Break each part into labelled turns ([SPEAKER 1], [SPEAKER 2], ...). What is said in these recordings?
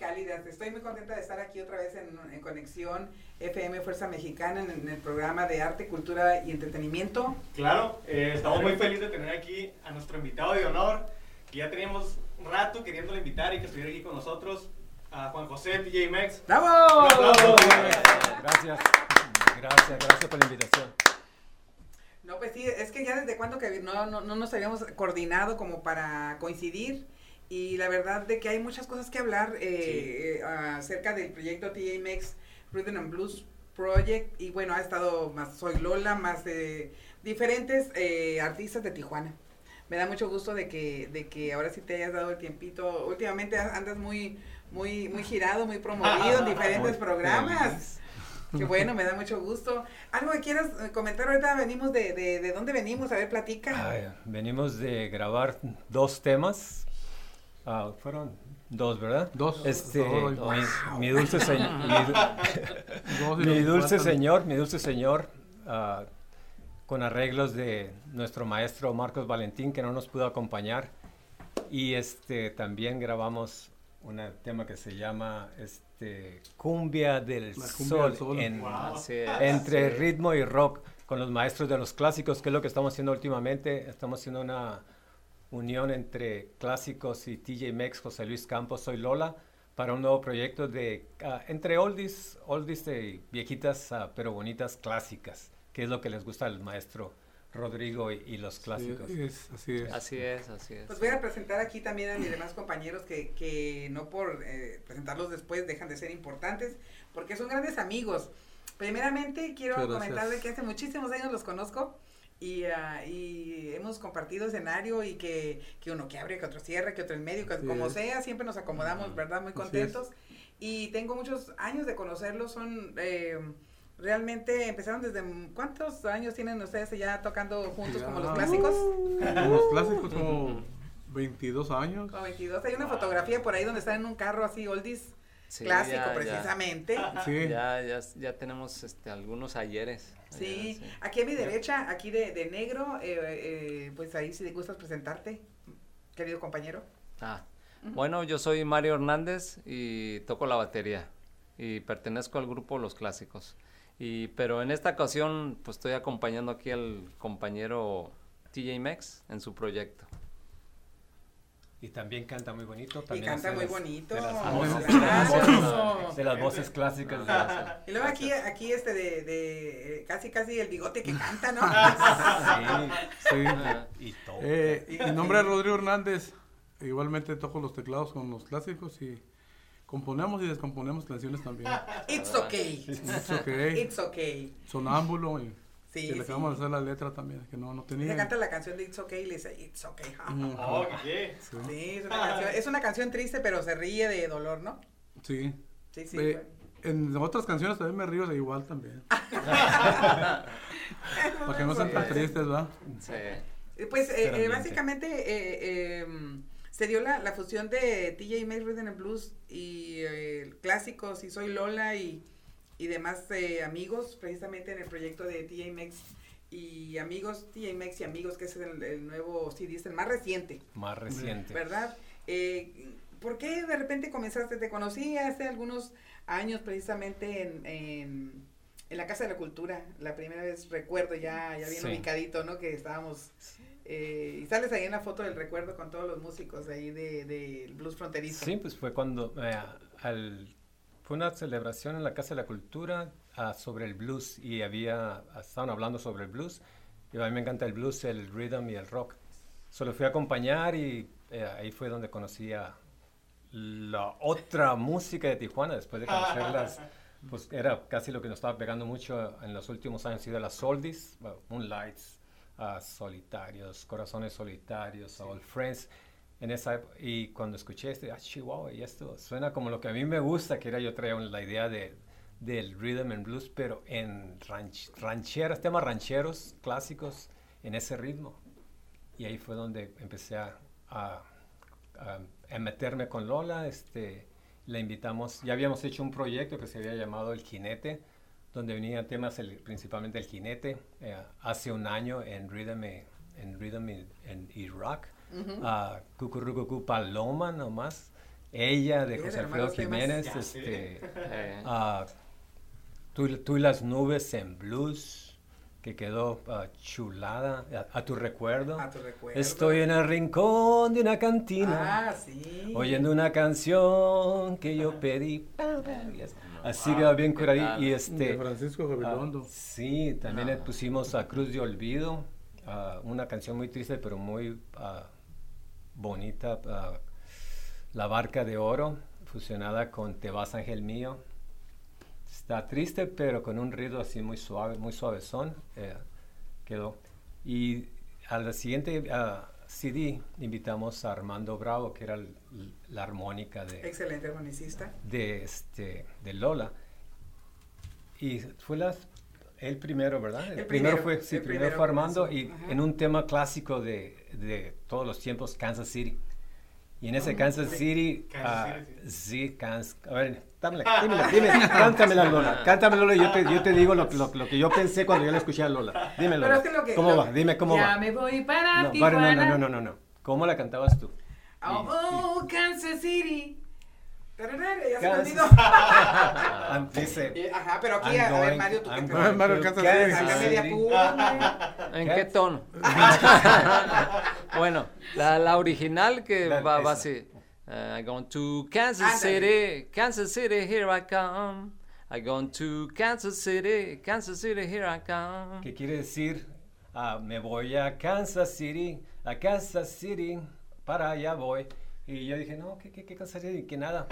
[SPEAKER 1] cálidas. Estoy muy contenta de estar aquí otra vez en, Conexión FM Fuerza Mexicana en, el programa de arte, cultura y entretenimiento.
[SPEAKER 2] Claro, eh, estamos muy felices de tener aquí a nuestro invitado de honor, que ya teníamos rato queriéndolo invitar y que estuviera aquí con nosotros, a Juan José TJ Mex.
[SPEAKER 1] ¡Bravo!
[SPEAKER 3] Gracias, gracias, gracias por la invitación.
[SPEAKER 1] No, pues sí, es que ya desde cuando que no, no, no nos habíamos coordinado como para coincidir y la verdad de que hay muchas cosas que hablar eh, eh, acerca del proyecto TAMX Rhythm and Blues Project y bueno, ha estado más Soy Lola, más de diferentes eh, artistas de Tijuana. Me da mucho gusto de que, de que ahora sí te hayas dado el tiempito. Últimamente andas muy, muy, muy girado, muy promovido en diferentes programas. Qué bueno, me da mucho gusto. ¿Algo que quieras comentar ahorita? Venimos de, de, de dónde venimos, a ver, platica.
[SPEAKER 3] venimos de grabar dos temas Ah, fueron dos, ¿verdad?
[SPEAKER 4] Dos.
[SPEAKER 3] Este, mi, dulce señor, mi, dulce señor, mi dulce señor, ah, con arreglos de nuestro maestro Marcos Valentín que no nos pudo acompañar. Y este también grabamos un tema que se llama este cumbia del sol, entre ritmo y rock con los maestros de los clásicos que es lo que estamos haciendo últimamente. Estamos haciendo una unión entre clásicos y TJ Mex, José Luis Campos, soy Lola, para un nuevo proyecto de ah, entre oldies, oldies de viejitas uh, pero bonitas clásicas, que es lo que les gusta al maestro Rodrigo y, los clásicos.
[SPEAKER 4] Sí, es, así es.
[SPEAKER 5] Así es, así es.
[SPEAKER 1] Pues voy a presentar aquí también a mis demás compañeros que, que no por eh, presentarlos después dejan de ser importantes, porque son grandes amigos. Primeramente quiero comentarle que hace muchísimos años los conozco y, uh, y hemos compartido escenario y que, que, uno que abre, que otro cierre, que otro en medio, que como sea, siempre nos acomodamos, ¿verdad? Muy contentos. Y tengo muchos años de conocerlos, son... Eh, realmente empezaron desde cuántos años tienen ustedes ya tocando juntos como los clásicos
[SPEAKER 4] como los clásicos como 22 años.
[SPEAKER 1] Como 22 hay una fotografía por ahí donde están en un carro así oldies clásico precisamente.
[SPEAKER 5] Ya, ya, ya, tenemos este, algunos ayeres.
[SPEAKER 1] Sí. aquí a mi derecha, aquí de, de negro, eh, eh, pues ahí si te gustas presentarte, querido compañero.
[SPEAKER 5] Ah, bueno, yo soy Mario Hernández y toco la batería y pertenezco al grupo Los Clásicos. Y, pero en esta ocasión, pues estoy acompañando aquí al compañero TJ Mex en su proyecto.
[SPEAKER 3] Y también canta muy bonito.
[SPEAKER 1] y canta muy bonito. De
[SPEAKER 3] las, voces, clásicas.
[SPEAKER 1] y luego aquí, aquí este de, de, casi casi el bigote que canta, ¿no?
[SPEAKER 4] sí, sí. Y todo. Eh, mi nombre es Rodrigo Hernández. Igualmente toco los teclados con los clásicos y componemos y descomponemos canciones también.
[SPEAKER 1] It's okay.
[SPEAKER 4] It's okay.
[SPEAKER 1] It's okay.
[SPEAKER 4] Sonámbulo y Sí, que le acabamos de hacer la letra también, que no, no tenía.
[SPEAKER 1] Le canta la canción de It's Okay y le dice It's Okay.
[SPEAKER 2] Oh, ¿qué?
[SPEAKER 1] Sí, es, una canción, es una canción triste, pero se ríe de dolor, ¿no?
[SPEAKER 4] Sí.
[SPEAKER 1] Sí, sí.
[SPEAKER 4] En otras canciones también me río de igual también. Para que no sean tan tristes, ¿verdad?
[SPEAKER 1] Sí. Eh, pues eh, eh, básicamente eh, em, se dio la, la, fusión de TJ Maxx Rhythm and Blues y clásicos y Soy Lola y y demás eh, amigos, precisamente en el proyecto de TJMX y amigos, TJMX y amigos, que es el, nuevo CD, es el más reciente.
[SPEAKER 3] Más reciente.
[SPEAKER 1] ¿Verdad? Eh, ¿Por qué de repente comenzaste? Te conocí hace algunos años precisamente en, en, la Casa de la Cultura. La primera vez recuerdo ya, ya bien ubicadito, ¿no? Que estábamos... Eh, y sales ahí en la foto del recuerdo con todos los músicos ahí del de, blues fronterizo.
[SPEAKER 3] Sí, pues fue cuando al fue una celebración en la Casa de la Cultura ah, sobre el blues y había, estaban hablando sobre el blues. Y a mí me encanta el blues, el rhythm y el rock. Solo fui a acompañar y eh, ahí fue donde conocí a la otra música de Tijuana después de conocerlas. Pues era casi lo que nos estaba pegando mucho en los últimos años, sido las oldies, Moonlights, uh, Solitarios, Corazones Solitarios, All Friends en esa y cuando escuché este, ah, Chihuahua, y esto suena como lo que a mí me gusta, que era yo traía la idea de, del rhythm and blues, pero en ranch, rancheras, temas rancheros clásicos, en ese ritmo. Y ahí fue donde empecé a, a, a, meterme con Lola, este, la invitamos, ya habíamos hecho un proyecto que se había llamado El Jinete, donde venían temas principalmente el jinete, eh, hace un año en rhythm, en rhythm en, en rock uh, Paloma nomás. ella de José Alfredo Jiménez, este, uh, tú, tú, y las nubes en blues que quedó uh, chulada a, tu recuerdo.
[SPEAKER 1] A tu recuerdo.
[SPEAKER 3] Estoy en el rincón de una cantina.
[SPEAKER 1] Ah, sí.
[SPEAKER 3] Oyendo una canción que yo pedí. Así que va bien curadito. Y este,
[SPEAKER 4] de Francisco Gabilondo.
[SPEAKER 3] Uh, sí, también le pusimos a Cruz de Olvido. una canción muy triste, pero muy bonita. La barca de oro, fusionada con Te vas, ángel mío Está triste, pero con un ritmo así muy suave, muy suavezón eh, quedó. Y al siguiente CD invitamos a Armando Bravo, que era la armónica de...
[SPEAKER 1] Excelente armonicista.
[SPEAKER 3] De, este, de Lola. Y fue la, el primero, ¿verdad?
[SPEAKER 1] El, primero,
[SPEAKER 3] fue, sí, primero, fue Armando y en un tema clásico de, de todos los tiempos, Kansas City. Y en ese Kansas City,
[SPEAKER 2] Kansas
[SPEAKER 3] uh, sí, Kansas, a ver, dámela, dímela, dime, cántamela Lola, cántamela Lola y yo te, yo te digo lo, lo, lo, que yo pensé cuando yo la escuché a Lola. Dímelo.
[SPEAKER 1] Pero es que lo que,
[SPEAKER 3] ¿Cómo
[SPEAKER 1] lo,
[SPEAKER 3] va? Dime cómo
[SPEAKER 1] ya
[SPEAKER 3] va.
[SPEAKER 1] Ya me voy para
[SPEAKER 3] no,
[SPEAKER 1] Tijuana.
[SPEAKER 3] No, no, no, no, no. ¿Cómo la cantabas tú?
[SPEAKER 1] Oh, oh Kansas City. Ya
[SPEAKER 3] Kansas.
[SPEAKER 1] se me
[SPEAKER 3] Dice,
[SPEAKER 1] Ajá, pero aquí, a, ver, Mario, tú
[SPEAKER 3] I'm
[SPEAKER 1] que
[SPEAKER 3] going
[SPEAKER 4] Mario.
[SPEAKER 1] Acá media pura,
[SPEAKER 5] ¿En
[SPEAKER 3] ¿Qué?
[SPEAKER 5] qué tono? bueno, la, la original que va, va así. Uh, I gone to Kansas. City, Kansas City, here I come. I gone to Kansas City, Kansas City, here I come.
[SPEAKER 3] ¿Qué quiere decir? Ah, me voy a Kansas City, a Kansas City, para allá voy. Y yo dije, no, ¿qué, qué, qué City? Que nada.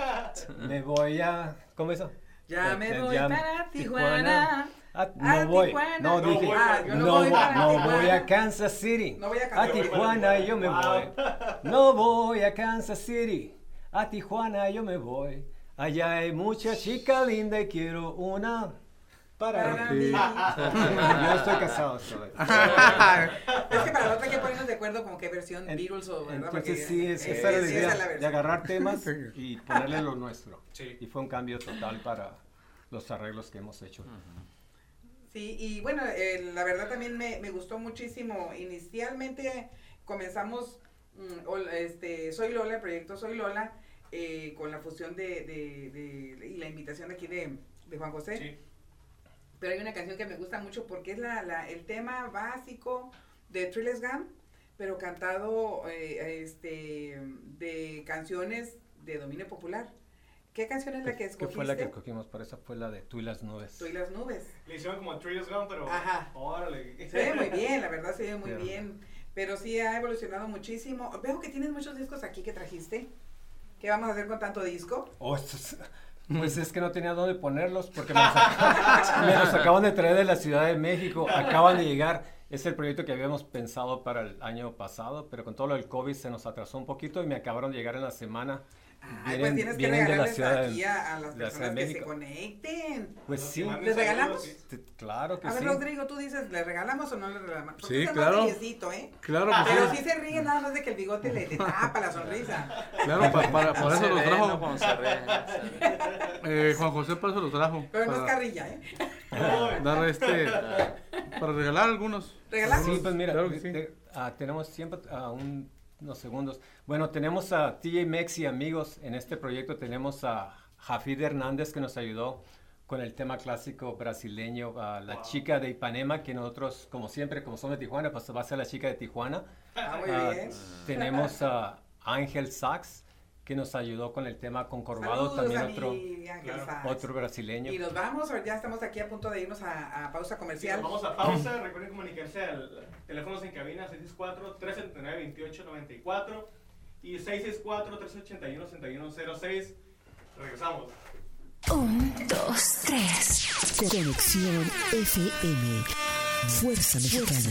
[SPEAKER 3] me voy a... ¿Cómo eso?
[SPEAKER 1] Ya me voy
[SPEAKER 3] ya-
[SPEAKER 1] para Tijuana.
[SPEAKER 3] Ah,
[SPEAKER 1] A
[SPEAKER 3] no voy,
[SPEAKER 1] Tijuana.
[SPEAKER 3] no
[SPEAKER 1] No
[SPEAKER 3] dije,
[SPEAKER 1] voy. Ah, yo no
[SPEAKER 3] no,
[SPEAKER 1] voy para
[SPEAKER 3] no
[SPEAKER 1] Tijuana.
[SPEAKER 3] voy a Kansas City,
[SPEAKER 1] No voy a
[SPEAKER 3] a
[SPEAKER 1] Kansas City.
[SPEAKER 3] Tijuana yo me voy, no voy a Kansas City, a Tijuana yo me voy, allá hay mucha chica linda y quiero una para
[SPEAKER 1] Para
[SPEAKER 3] mí.
[SPEAKER 1] mí.
[SPEAKER 3] Yo estoy casado, ¿sabes?
[SPEAKER 1] Es que para la otra hay que ponernos de acuerdo como qué versión
[SPEAKER 3] En-
[SPEAKER 1] Beatles o ¿verdad?
[SPEAKER 3] Entonces
[SPEAKER 1] Porque,
[SPEAKER 3] sí, es,
[SPEAKER 1] eh,
[SPEAKER 3] esa era la idea
[SPEAKER 1] esa es la
[SPEAKER 3] de agarrar temas y ponerle lo nuestro.
[SPEAKER 2] Sí.
[SPEAKER 3] Y fue un cambio total para los arreglos que hemos hecho.
[SPEAKER 1] Sí, y bueno, eh, la verdad también me, me gustó muchísimo. Inicialmente comenzamos, mm, este, Soy Lola, el proyecto Soy Lola, eh, con la fusión de, de- de- y la invitación aquí de, de Juan José.
[SPEAKER 2] Sí.
[SPEAKER 1] Pero hay una canción que me gusta mucho porque es la, la- el tema básico de Trilles Gam, pero cantado eh, este, de canciones de dominio popular. ¿Qué canción es la que
[SPEAKER 3] ¿Qué
[SPEAKER 1] escogiste?
[SPEAKER 3] fue la que escogimos para esa? Fue la de Tú y las nubes.
[SPEAKER 1] Tú y las nubes.
[SPEAKER 2] Le hicieron como Trillios Gone, pero.
[SPEAKER 1] Ajá.
[SPEAKER 2] Órale.
[SPEAKER 1] Se ve muy bien, la verdad se ve muy bien. Pero sí ha evolucionado muchísimo. Veo que tienes muchos discos aquí que trajiste. ¿Qué vamos a hacer con tanto disco?
[SPEAKER 3] Oh, estos- pues es que no tenía dónde ponerlos porque me los, ac- me los acaban de traer de la Ciudad de México, acaban de llegar. Es el proyecto que habíamos pensado para el año pasado, pero con todo lo del COVID se nos atrasó un poquito y me acabaron de llegar en la semana.
[SPEAKER 1] Ay, pues
[SPEAKER 3] Vienen-
[SPEAKER 1] tienes que
[SPEAKER 3] vienen de la
[SPEAKER 1] regalarles
[SPEAKER 3] Ciudad
[SPEAKER 1] aquí a, a las
[SPEAKER 3] la
[SPEAKER 1] personas
[SPEAKER 3] de
[SPEAKER 1] que se conecten.
[SPEAKER 3] Pues sí,
[SPEAKER 1] ¿Les regalamos?
[SPEAKER 2] sí.
[SPEAKER 3] claro que
[SPEAKER 1] A ver,
[SPEAKER 3] sí.
[SPEAKER 1] Rodrigo, tú dices, ¿le regalamos o no le regalamos? Porque
[SPEAKER 4] Sí, claro.
[SPEAKER 1] más seriecito, ¿eh?
[SPEAKER 4] Claro
[SPEAKER 1] Pero
[SPEAKER 4] que
[SPEAKER 1] sí
[SPEAKER 4] sí.
[SPEAKER 1] se ríe nada más de que el bigote le, le tapa la sonrisa.
[SPEAKER 4] Claro, pa- para, por eso lo trajo.
[SPEAKER 5] ¿no? Ríe.
[SPEAKER 4] Eh, Juan José para eso lo trajo.
[SPEAKER 1] Pero no es carrilla, ¿eh?
[SPEAKER 4] dar este, para regalar algunos.
[SPEAKER 1] ¿Regalar?
[SPEAKER 3] Sí, pues mira,
[SPEAKER 4] Claro que sí.
[SPEAKER 3] te- ah, tenemos siempre ah, un- unos segundos. Bueno, tenemos a TJ Mex y amigos. En este proyecto tenemos a Jafid Hernández que nos ayudó con el tema clásico brasileño, a la
[SPEAKER 2] Wow.
[SPEAKER 3] chica de Ipanema, que nosotros, como siempre, como somos de Tijuana, pues va a ser la chica de Tijuana.
[SPEAKER 1] Ah, muy
[SPEAKER 3] Ah,
[SPEAKER 1] bien.
[SPEAKER 3] tenemos a Ángel Sachs, que nos ayudó con el tema Concorvado, también otro,
[SPEAKER 2] claro,
[SPEAKER 3] otro brasileño.
[SPEAKER 1] Y nos vamos, ya estamos aquí a punto de irnos a, a pausa
[SPEAKER 2] Sí,
[SPEAKER 1] comercial.
[SPEAKER 2] nos vamos a pausa. Recuerden comunicarse al teléfonos en cabina 664-379-2894 y 664-381-6106. Regresamos.
[SPEAKER 6] Un, dos, tres.
[SPEAKER 7] Conexión FM. Fuerza Mexicana.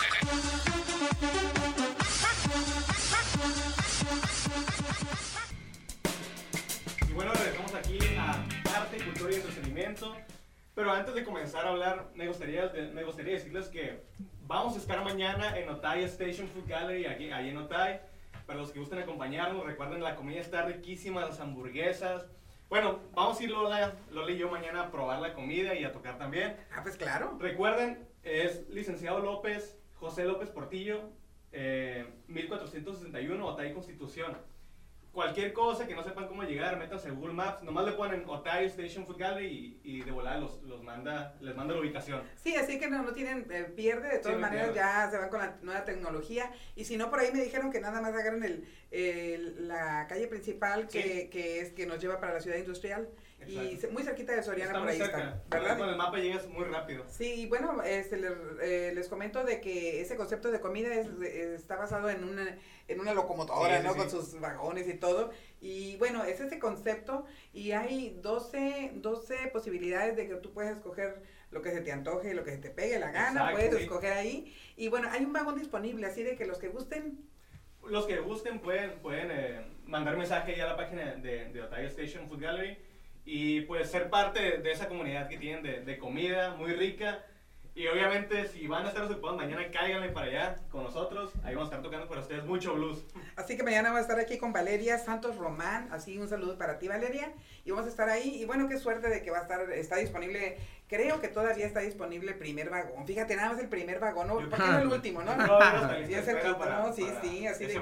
[SPEAKER 2] Pero antes de comenzar a hablar, me gustaría, me gustaría decirles que vamos a estar mañana en Otay Station Food Gallery, aquí, ahí en Otay. Para los que gusten acompañarnos, recuerden la comida está riquísima, las hamburguesas. Bueno, vamos a ir Lola, Lola y yo mañana a probar la comida y a tocar también.
[SPEAKER 1] Ah, pues claro.
[SPEAKER 2] Recuerden, es licenciado López, José López Portillo, eh, 1461, Otay Constitución cualquier cosa que no sepan cómo llegar, métanse Google Maps, nomás le ponen Otay Station Food Gallery y, y de volada los, los, manda, les manda la ubicación.
[SPEAKER 1] Sí, así que no, no tienen eh, pierde, de todas maneras ya se van con la nueva tecnología y si no por ahí me dijeron que nada más agarren el, el la calle principal que, que, es que nos lleva para la ciudad industrial. Y muy cerquita de Soriana
[SPEAKER 2] por ahí está. ¿verdad? Con el mapa llegas muy rápido.
[SPEAKER 1] Sí, bueno, este, les, eh, les comento de que ese concepto de comida es, está basado en una, en una locomotora, ¿no? Con sus vagones y todo. Y bueno, es ese concepto y hay 12, 12 posibilidades de que tú puedes escoger lo que se te antoje, lo que se te pegue la gana, puedes escoger ahí. Y bueno, hay un vagón disponible, así de que los que gusten
[SPEAKER 2] los que gusten pueden, pueden eh, mandar mensaje ya a la página de, de Otay Station Food Gallery y pues ser parte de, esa comunidad que tienen de, de, comida muy rica. Y obviamente si van a estar ocupados mañana, cáiganle para allá con nosotros. Ahí vamos a estar tocando para ustedes mucho blues.
[SPEAKER 1] Así que mañana vamos a estar aquí con Valeria Santos Román. Así un saludo para ti Valeria. Y vamos a estar ahí. Y bueno, qué suerte de que va a estar, está disponible Creo que todavía está disponible el primer vagón. Fíjate, nada más el primer vagón, ¿no? ¿Por qué no el último, no? No, sí, es el no, sí, sí, así de que,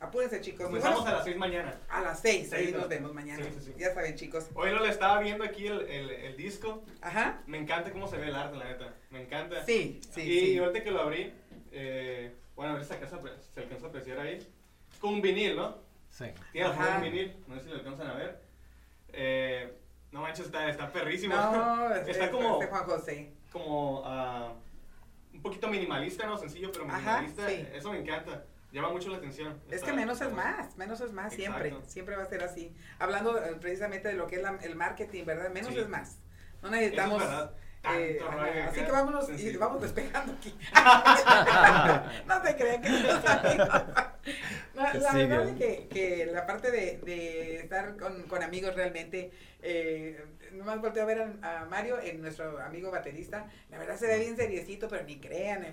[SPEAKER 1] apúrense, chicos.
[SPEAKER 2] Comenzamos a las seis mañana.
[SPEAKER 1] A las seis, ahí nos vemos mañana. Ya saben, chicos.
[SPEAKER 2] Hoy lo le estaba viendo aquí el, el, el, disco. Ajá. Me encanta cómo se ve el arte, la neta. Me encanta.
[SPEAKER 1] Sí, sí,
[SPEAKER 2] y, sí. Y ahorita que lo abrí, eh, bueno, a ver si se alcanza a apreciar ahí. Es como un vinil, ¿no?
[SPEAKER 3] Sí.
[SPEAKER 2] Tiene un vinil, no sé si lo alcanzan a ver. Eh no manches, está, está perrísimo.
[SPEAKER 1] No, está como. Este Juan José.
[SPEAKER 2] Como uh, un poquito minimalista, ¿no? Sencillo, pero minimalista. Ajá, sí. Eso me encanta. Llama mucho la atención.
[SPEAKER 1] Es que menos es más, menos es más, siempre. Siempre va a ser así. Hablando eh, precisamente de lo que es la, el marketing, ¿verdad? Menos sí. es más. No necesitamos. Eh, así que vámonos y vamos despejando aquí. no te crean que no la, la verdad es que, que, la parte de, de estar con, con, amigos realmente, eh, nomás volteo a ver a, a, Mario, en nuestro amigo baterista, la verdad se ve bien seriecito, pero ni crean.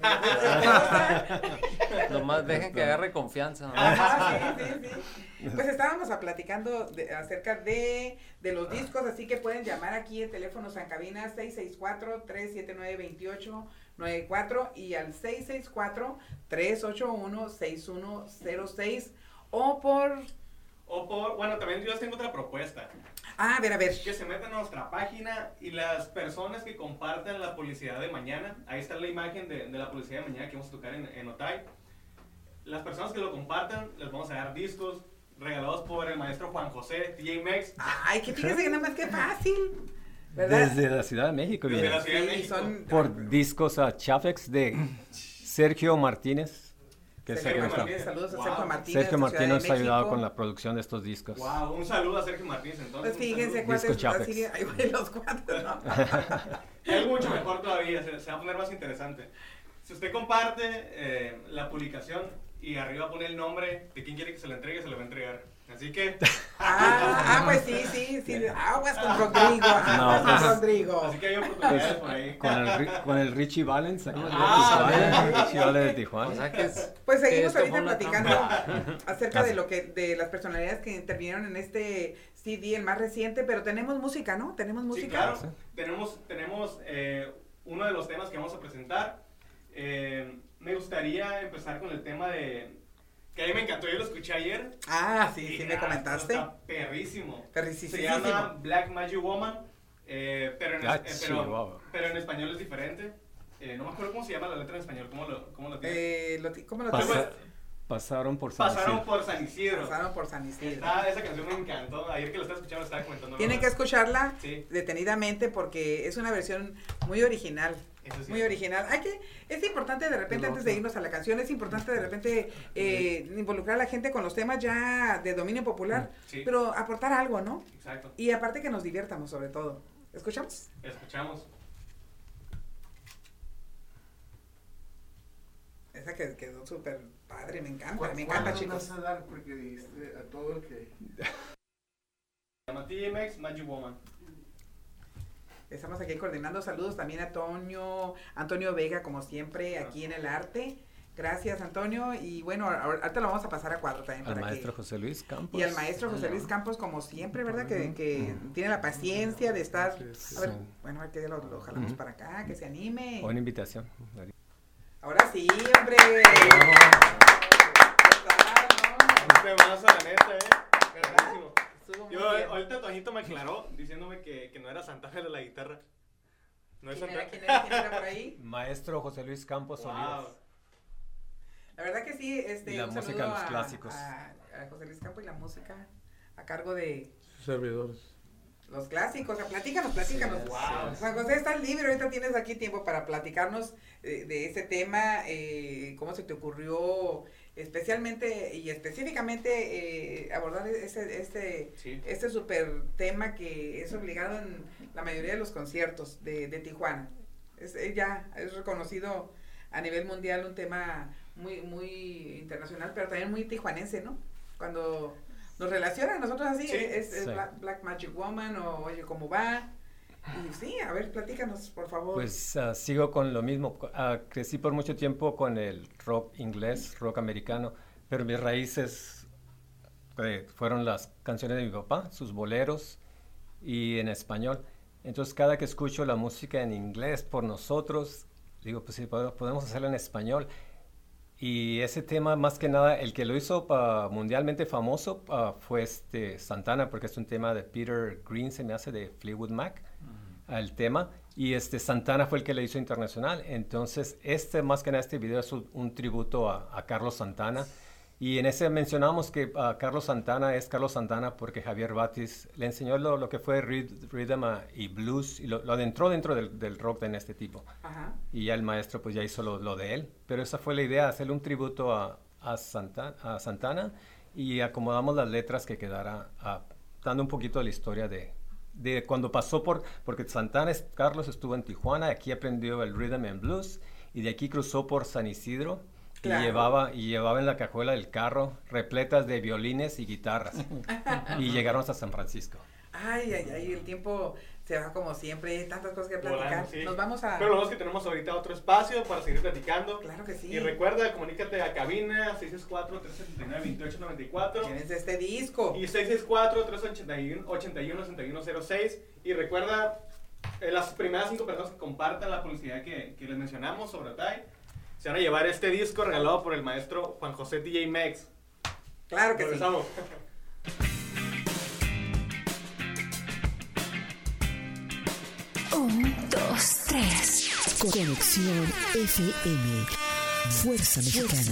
[SPEAKER 5] nomás dejen que agarre confianza. ¿no?
[SPEAKER 1] Ajá, sí, sí, sí. Pues estábamos a platicando de, acerca de, de los discos, así que pueden llamar aquí el teléfono San Cabina 664 379 28 94 y al 664-381-6106 o por...
[SPEAKER 2] O por, bueno, también yo tengo otra propuesta.
[SPEAKER 1] Ah, a ver, a ver.
[SPEAKER 2] Que se metan a nuestra página y las personas que compartan la publicidad de mañana, ahí está la imagen de, de la publicidad de mañana que vamos a tocar en, en Otay. Las personas que lo compartan, les vamos a dar discos regalados por el maestro Juan José, DJ Mex.
[SPEAKER 1] Ay, que fíjese que nada más que fácil.
[SPEAKER 3] Desde la Ciudad de México
[SPEAKER 2] Desde la Ciudad de México.
[SPEAKER 3] Por discos a Chafex de Sergio Martínez.
[SPEAKER 1] Que Sergio Martínez, saludos a Sergio Martínez.
[SPEAKER 3] Sergio Martínez nos ha ayudado con la producción de estos discos.
[SPEAKER 2] Wow, un saludo a Sergio Martínez entonces.
[SPEAKER 1] Pues fíjense cuántos así, ahí van los cuatro, ¿no?
[SPEAKER 2] es mucho mejor todavía, se, se, va a poner más interesante. Si usted comparte eh, la publicación y arriba pone el nombre de quien quiere que se lo entregue, se lo va a entregar. Así que.
[SPEAKER 1] Ah, ah, pues sí, sí, sí. Aguas con Rodrigo. Aguas no, pues, con Rodrigo.
[SPEAKER 2] Así que hay oportunidades por ahí.
[SPEAKER 3] Con el, con el Richie Valens. Ah, el Richie Valens de Tijuana. O sea
[SPEAKER 1] que es, pues seguimos ahorita platicando acerca de lo que, de las personalidades que intervinieron en este CD, el más reciente, pero tenemos música, ¿no? Tenemos música.
[SPEAKER 2] Sí, claro. Sí. Tenemos, tenemos eh, uno de los temas que vamos a presentar. Eh, me gustaría empezar con el tema de que a mí me encantó, yo lo escuché ayer.
[SPEAKER 1] Ah, sí, sí, me comentaste.
[SPEAKER 2] Está perrísimo.
[SPEAKER 1] Perrísimo.
[SPEAKER 2] Se llama Black Magic Woman, eh, pero, en, eh, pero, en español es diferente. Eh, no me acuerdo cómo se llama la letra en español, ¿cómo lo, cómo lo tiene?
[SPEAKER 1] Eh, lo, ¿Cómo lo
[SPEAKER 3] Pasa, Pasaron por
[SPEAKER 2] San Pasaron Isidro. por San Isidro.
[SPEAKER 1] Pasaron por San Isidro.
[SPEAKER 2] Está, esa canción me encantó. Ayer que lo estaba escuchando, estaba comentando.
[SPEAKER 1] Tienen que escucharla sí. detenidamente porque es una versión muy original.
[SPEAKER 2] Sí.
[SPEAKER 1] Muy original. Hay que, es importante de repente, antes de irnos a la canción, es importante de repente eh, involucrar a la gente con los temas ya de dominio popular,
[SPEAKER 2] sí.
[SPEAKER 1] pero aportar algo, ¿no?
[SPEAKER 2] Exacto.
[SPEAKER 1] Y aparte que nos divirtamos sobre todo. ¿Escuchamos?
[SPEAKER 2] Escuchamos.
[SPEAKER 1] Esa que quedó súper padre, me encanta, me encanta, chicos.
[SPEAKER 8] vas a dar porque dijiste a todo el que...
[SPEAKER 2] TMX Magic Woman.
[SPEAKER 1] Estamos aquí coordinando saludos también a Antonio, Antonio Vega, como siempre, aquí en el arte. Gracias, Antonio. Y bueno, ahorita lo vamos a pasar a cuadro también.
[SPEAKER 3] Al maestro José Luis Campos.
[SPEAKER 1] Y al maestro José Luis Campos, como siempre, ¿verdad? Que, que tiene la paciencia de estar. A ver, bueno, a ver que lo, lo jalamos para acá, que se anime.
[SPEAKER 3] Buena invitación.
[SPEAKER 1] Ahora sí, hombre.
[SPEAKER 2] Temazo, la neta, eh. Yo, ahorita Toñito me aclaró diciéndome que, que no era Santa Fe de la guitarra.
[SPEAKER 1] No es Santa ¿Quién era, quién era por ahí?
[SPEAKER 3] Maestro José Luis Campos
[SPEAKER 1] wow. La verdad que sí, este.
[SPEAKER 3] Y la música de los clásicos.
[SPEAKER 1] A, a, José Luis Campos y la música a cargo de.
[SPEAKER 4] Servidores.
[SPEAKER 1] Los clásicos, o sea, platícanos, platícanos. wow. Juan José, estás libre, ahorita tienes aquí tiempo para platicarnos eh, de ese tema, eh, cómo se te ocurrió especialmente y específicamente eh, abordar ese, este, este super tema que es obligado en la mayoría de los conciertos de, de Tijuana. Es, eh, ya es reconocido a nivel mundial un tema muy, muy internacional, pero también muy tijuanense, ¿no? Cuando nos relacionan nosotros así, es, Black, Magic Woman o Oye, ¿cómo va? Y sí, a ver, platícanos, por favor.
[SPEAKER 3] Pues uh, sigo con lo mismo. Uh, crecí por mucho tiempo con el rock inglés, rock americano, pero mis raíces eh, fueron las canciones de mi papá, sus boleros y en español. Entonces, cada que escucho la música en inglés por nosotros, digo, pues sí, podemos hacerlo en español. Y ese tema, más que nada, el que lo hizo uh, mundialmente famoso fue este Santana, porque es un tema de Peter Green, se me hace de Fleetwood Mac al tema y este Santana fue el que le hizo internacional. Entonces, este más que nada este video es un, tributo a, Carlos Santana. Y en ese mencionamos que Carlos Santana es Carlos Santana porque Javier Batis le enseñó lo, que fue rhythm y blues y lo, adentró dentro del, rock de este tipo. Y ya el maestro pues ya hizo lo, de él. Pero esa fue la idea, hacerle un tributo a, a, a Santana y acomodamos las letras que quedara dando un poquito de la historia de, de cuando pasó por, porque Santana Carlos estuvo en Tijuana, aquí aprendió el rhythm and blues y de aquí cruzó por San Isidro y llevaba y llevaba en la cajuela del carro repletas de violines y guitarras y llegaron hasta San Francisco.
[SPEAKER 1] Ay, ay, ay, el tiempo se va como siempre, hay tantas cosas que platicar. Nos vamos a...
[SPEAKER 2] Pero lo bueno es que tenemos ahorita otro espacio para seguir platicando.
[SPEAKER 1] Claro que sí.
[SPEAKER 2] Y recuerda, comunícate a cabina 664-379-2894.
[SPEAKER 1] Tienes este disco.
[SPEAKER 2] Y 664-381-8106. Y recuerda, eh, las primeras cinco personas que compartan la publicidad que, que les mencionamos sobre TAI, se van a llevar este disco regalado por el maestro Juan José DJ Mex.
[SPEAKER 1] Claro que sí.
[SPEAKER 6] Un, dos, tres.
[SPEAKER 7] Conexión FM. Fuerza Mexicana.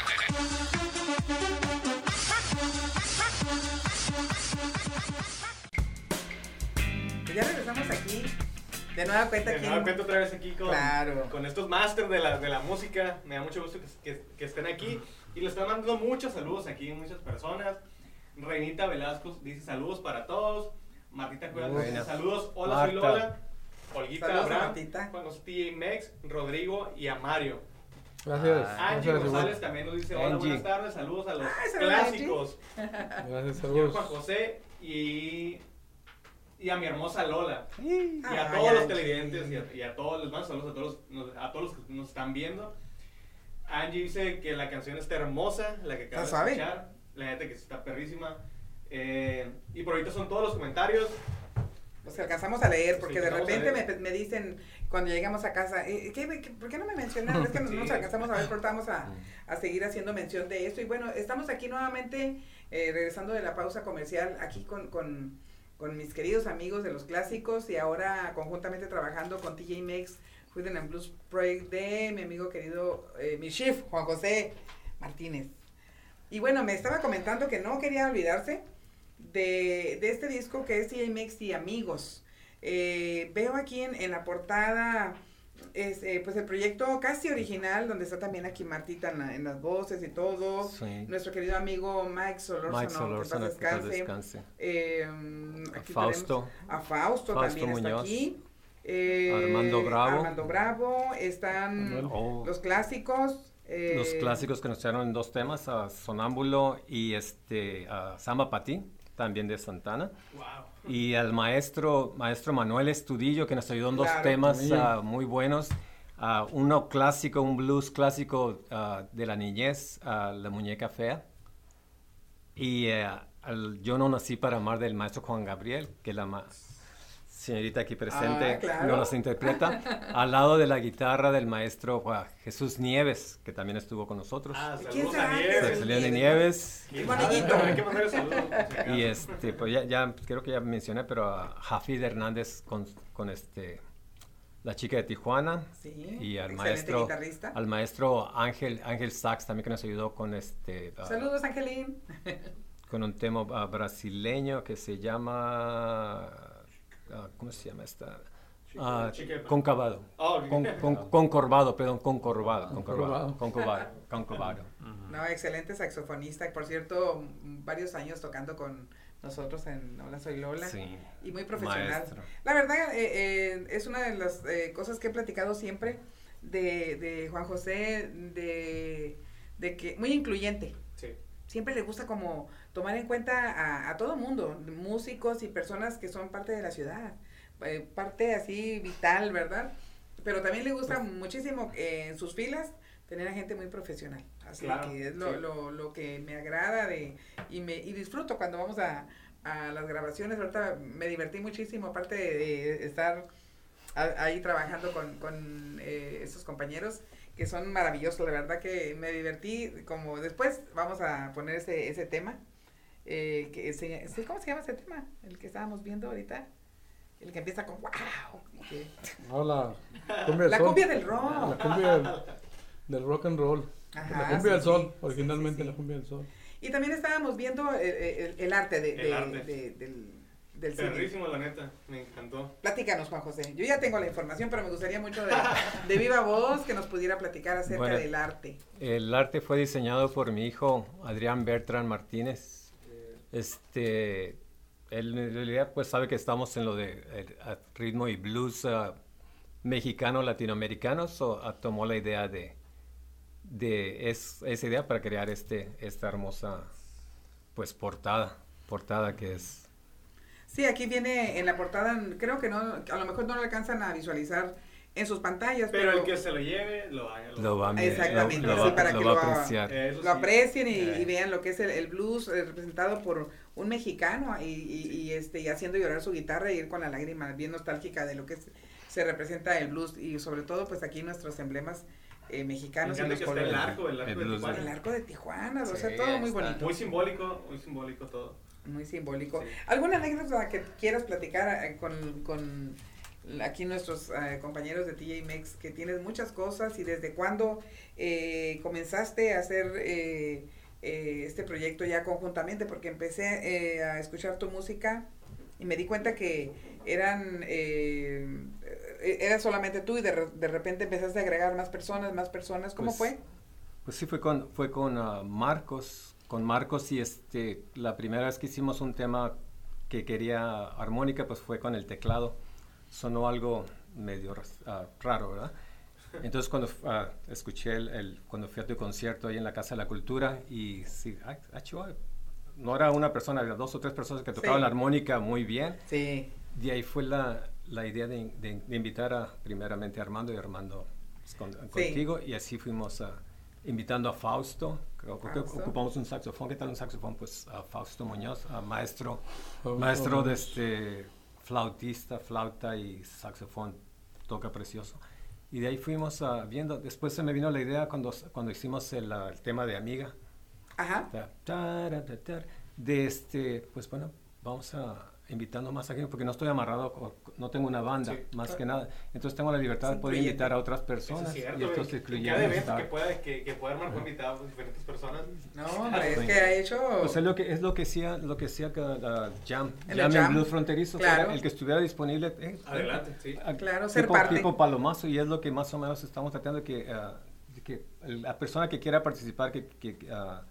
[SPEAKER 1] De nueva cuenta
[SPEAKER 2] aquí. De nueva cuenta otra vez aquí con, con estos masters de la, de la música. Me da mucho gusto que, que, estén aquí. Y les están mandando muchos saludos aquí, muchas personas. Reinita Velasco dice saludos para todos. Martita Cuevas dice saludos. Hola, soy Lola. Olguita Abraham, Juan José Mex, Rodrigo y a Mario.
[SPEAKER 4] Gracias.
[SPEAKER 2] Ah, Angie González también nos dice, hola, buenas tardes, saludos a los ah, clásicos.
[SPEAKER 4] Gracias, saludos.
[SPEAKER 2] Juan José y y a mi hermosa Lola. Y a todos los televidentes y a, todos, les mando saludos a todos, los, a todos los que nos están viendo. Angie dice que la canción está hermosa, la que acabas de escuchar. La gente que está perrísima. Eh, y por ahorita son todos los comentarios.
[SPEAKER 1] Los que alcanzamos a leer, porque de repente me, me, dicen cuando llegamos a casa, eh, ¿qué, ¿por qué no me mencionaron? Es que no nos alcanzamos a ver, pero vamos a, a, seguir haciendo mención de esto. Y bueno, estamos aquí nuevamente, eh, regresando de la pausa comercial, aquí con, con con mis queridos amigos de los clásicos y ahora conjuntamente trabajando con TJ Makes Wooden and Blues Project de mi amigo querido, eh, mi chef, Juan José Martínez. Y bueno, me estaba comentando que no quería olvidarse de, este disco que es TJ Makes y Amigos. Eh, veo aquí en, la portada es eh, pues el proyecto casi original, donde está también aquí Martita en, la- en las voces y todo.
[SPEAKER 3] Sí.
[SPEAKER 1] Nuestro querido amigo Mike Solórzano,
[SPEAKER 3] Mike Solórzano,
[SPEAKER 1] que paz descanse. Eh,
[SPEAKER 3] A
[SPEAKER 1] aquí
[SPEAKER 3] Fausto.
[SPEAKER 1] A Fausto,
[SPEAKER 3] Fausto
[SPEAKER 1] también está
[SPEAKER 3] Muñoz.
[SPEAKER 1] aquí. Eh,
[SPEAKER 3] Armando Bravo.
[SPEAKER 1] Armando Bravo. Están
[SPEAKER 3] Oh.
[SPEAKER 1] los clásicos. eh,
[SPEAKER 3] Los clásicos que nos echaron en dos temas, a Sonámbulo y este a Samba Patí, también de Santana.
[SPEAKER 2] Wow.
[SPEAKER 3] Y al maestro, maestro Manuel Estudillo, que nos ayudó en dos
[SPEAKER 1] Claro.
[SPEAKER 3] temas ah, muy buenos. Ah, uno clásico, un blues clásico ah, de la niñez, La Muñeca Fea. Y al Yo no nací para amar del maestro Juan Gabriel, que la ma- señorita aquí presente
[SPEAKER 1] Ah, claro.
[SPEAKER 3] no nos interpreta, al lado de la guitarra del maestro ah, Jesús Nieves, que también estuvo con nosotros.
[SPEAKER 2] Ah,
[SPEAKER 1] ¿Quién
[SPEAKER 2] saludos a
[SPEAKER 1] ¿Quién
[SPEAKER 2] Nieves.
[SPEAKER 3] Nieves.
[SPEAKER 2] Si acaso.
[SPEAKER 3] Y este, pues ya, ya creo que ya mencioné, pero a Jafid Hernández con, con este, la chica de Tijuana.
[SPEAKER 1] Sí,
[SPEAKER 3] Y al
[SPEAKER 1] excelente
[SPEAKER 3] maestro,
[SPEAKER 1] guitarrista.
[SPEAKER 3] al maestro Ángel, Ángel Sachs también que nos ayudó con este, ah,
[SPEAKER 1] Saludos, Angelín.
[SPEAKER 3] con un tema brasileño que se llama, ah, ¿cómo se llama esta?
[SPEAKER 2] Chiquepa.
[SPEAKER 3] concavado.
[SPEAKER 2] Ok.
[SPEAKER 3] Con, con- concorvado, perdón, concorvado,
[SPEAKER 4] Concorvado.
[SPEAKER 3] concorvado, concorvado, concorvado.
[SPEAKER 1] No, excelente saxofonista. Por cierto, varios años tocando con nosotros en Hola Soy Lola.
[SPEAKER 3] Sí.
[SPEAKER 1] Y muy profesional.
[SPEAKER 3] Maestro.
[SPEAKER 1] La verdad, eh, eh, es una de las eh, cosas que he platicado siempre de, de Juan José, de, de que muy incluyente. Siempre le gusta como tomar en cuenta a, a todo mundo, músicos y personas que son parte de la ciudad, eh, parte así vital, ¿verdad? Pero también le gusta muchísimo eh, en sus filas tener a gente muy profesional. Así
[SPEAKER 2] Claro,
[SPEAKER 1] que es lo,
[SPEAKER 2] sí.
[SPEAKER 1] lo, lo que me agrada de, y, me, y disfruto cuando vamos a, a las grabaciones. Ahorita me divertí muchísimo, aparte de, de estar ahí trabajando con, con eh, estos compañeros que son maravillosos, la verdad que me divertí, como después vamos a poner ese, ese tema, eh, que se, sí, ¿cómo se llama ese tema? El que estábamos viendo ahorita, el que empieza con wow, que-
[SPEAKER 4] No, la cumbia del
[SPEAKER 1] la
[SPEAKER 4] sol.
[SPEAKER 1] cumbia del rock.
[SPEAKER 4] La cumbia del, del rock and roll.
[SPEAKER 1] Ajá,
[SPEAKER 4] la cumbia
[SPEAKER 1] sí,
[SPEAKER 4] del sol,
[SPEAKER 1] sí,
[SPEAKER 4] originalmente
[SPEAKER 1] sí, sí.
[SPEAKER 4] la cumbia del sol.
[SPEAKER 1] Y también estábamos viendo el, el- el arte, de,
[SPEAKER 2] El
[SPEAKER 1] de-
[SPEAKER 2] arte.
[SPEAKER 1] de- del, del cine.
[SPEAKER 2] Perrísimo, la neta. Me encantó.
[SPEAKER 1] Platícanos, Juan José. Yo ya tengo la información, pero me gustaría mucho de, de viva voz que nos pudiera platicar acerca
[SPEAKER 3] Bueno.
[SPEAKER 1] del arte.
[SPEAKER 3] El arte fue diseñado por mi hijo Adrián Bertrand Martínez. Este, él en realidad pues sabe que estamos en lo de el, a- ritmo y blues ah, mexicano latinoamericano, so, ah, tomó la idea de de es- esa idea para crear este esta hermosa pues portada, portada que es
[SPEAKER 1] Sí, aquí viene en la portada, creo que no, a lo mejor no lo alcanzan a visualizar en sus pantallas,
[SPEAKER 2] Pero
[SPEAKER 1] pero,
[SPEAKER 2] el que se lo lleve, lo va,
[SPEAKER 3] lo va a mirar,
[SPEAKER 1] Exactamente,
[SPEAKER 3] lo, lo
[SPEAKER 1] sí,
[SPEAKER 3] va-
[SPEAKER 1] para
[SPEAKER 3] lo
[SPEAKER 1] que
[SPEAKER 3] va
[SPEAKER 1] lo
[SPEAKER 3] apreciar.
[SPEAKER 1] Lo aprecien y,
[SPEAKER 2] Eh.
[SPEAKER 1] y vean lo que es el, el blues eh, representado por un mexicano y, y- y, este y haciendo llorar su guitarra y ir con la lágrima bien nostálgica de lo que es- se representa el blues y sobre todo pues aquí nuestros emblemas eh,
[SPEAKER 2] Me
[SPEAKER 1] mexicanos los
[SPEAKER 2] que el arco, el arco
[SPEAKER 3] El
[SPEAKER 2] de
[SPEAKER 1] El
[SPEAKER 2] Tijuana.
[SPEAKER 1] arco de Tijuana, o sea,
[SPEAKER 5] Sí,
[SPEAKER 1] todo muy
[SPEAKER 5] está.
[SPEAKER 1] bonito.
[SPEAKER 2] Muy simbólico, muy simbólico todo.
[SPEAKER 1] Muy simbólico.
[SPEAKER 2] Sí.
[SPEAKER 1] ¿Alguna anécdota que quieras platicar eh, con, con aquí nuestros eh, compañeros de TJ Mex, que tienes muchas cosas y desde cuándo eh, comenzaste a hacer eh, eh, este proyecto ya conjuntamente? Porque empecé eh, a escuchar tu música y me di cuenta que eran eh, eh, era solamente tú y de, re- de repente empezaste a agregar más personas, más personas. ¿Cómo
[SPEAKER 3] Pues,
[SPEAKER 1] fue?
[SPEAKER 3] Pues sí, fue con, fue con ah, Marcos, con Marcos y este, la primera vez que hicimos un tema que quería armónica, pues fue con el teclado. Sonó algo medio ah, raro, ¿verdad? Entonces cuando ah, escuché el, el- cuando fui a tu concierto ahí en la Casa de la Cultura y sí, ah, no era una persona, había dos o tres personas que tocaban
[SPEAKER 1] Sí.
[SPEAKER 3] la armónica muy bien.
[SPEAKER 1] Sí.
[SPEAKER 3] De ahí fue la, la idea de, de- de invitar a, primeramente a Armando y Armando pues, con- contigo y así fuimos a- invitando a Fausto. Creo que
[SPEAKER 1] Fausto.
[SPEAKER 3] ocupamos un saxofón. ¿Qué tal un saxofón? Pues a Fausto Muñoz, a maestro,
[SPEAKER 4] Fausto
[SPEAKER 3] maestro de este flautista, flauta y saxofón. Toca precioso. Y de ahí fuimos ah, viendo. Después se me vino la idea cuando, cuando hicimos el, ah, el tema de Amiga.
[SPEAKER 1] Ajá.
[SPEAKER 3] De este, pues bueno, vamos a invitando más a gente porque no estoy amarrado, no tengo una banda, más que nada. Entonces tengo la libertad de poder invitar a otras
[SPEAKER 2] Eso
[SPEAKER 3] personas
[SPEAKER 2] es cierto,
[SPEAKER 3] y
[SPEAKER 2] cada evento
[SPEAKER 3] estar-
[SPEAKER 2] que pueda, que, que pueda armar fue invitado a diferentes personas.
[SPEAKER 1] No, hombre, es que ha hecho...
[SPEAKER 3] Pues es lo que es lo que hacía lo que hacía cada Jam,
[SPEAKER 1] En el
[SPEAKER 3] Jam,
[SPEAKER 1] Jam.
[SPEAKER 3] en Blues Fronterizo, que
[SPEAKER 1] Claro.
[SPEAKER 3] el que estuviera disponible. eh,
[SPEAKER 2] Adelante, sí.
[SPEAKER 3] a-
[SPEAKER 1] Claro, ser
[SPEAKER 3] tipo,
[SPEAKER 1] parte.
[SPEAKER 3] tipo palomazo y es lo que más o menos estamos tratando de que, de que la persona que quiera participar que, que, ah,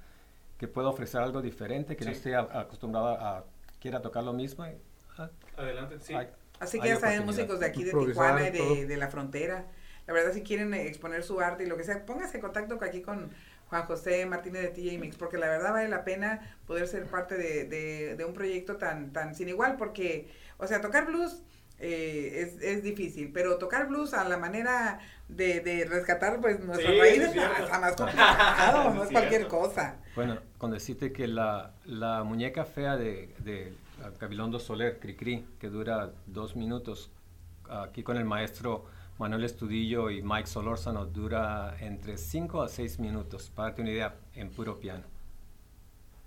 [SPEAKER 3] que pueda ofrecer algo diferente, que no
[SPEAKER 2] Sí.
[SPEAKER 3] esté a- acostumbrada a quiera tocar lo mismo. ah,
[SPEAKER 2] Adelante, sí.
[SPEAKER 3] hay-
[SPEAKER 1] Así que ya saben, músicos de aquí de Tijuana y de, de la frontera. La verdad, si quieren exponer su arte y lo que sea, pónganse en contacto aquí con Juan José Martínez de TJ Mix, porque la verdad vale la pena poder ser parte de, de- de un proyecto tan, tan sin igual, porque, o sea, tocar blues eh, es, es difícil, pero tocar blues a la manera de, de rescatar pues nuestras
[SPEAKER 2] Sí,
[SPEAKER 1] raíces está más complicado, no es
[SPEAKER 2] Es
[SPEAKER 1] cualquier cosa.
[SPEAKER 3] Bueno, con decirte que la, la muñeca fea de, de Gabilondo Soler, Cricri, que dura dos minutos, aquí con el maestro Manuel Estudillo y Mike Solórzano, dura entre cinco a seis minutos, para darte una idea, en puro piano.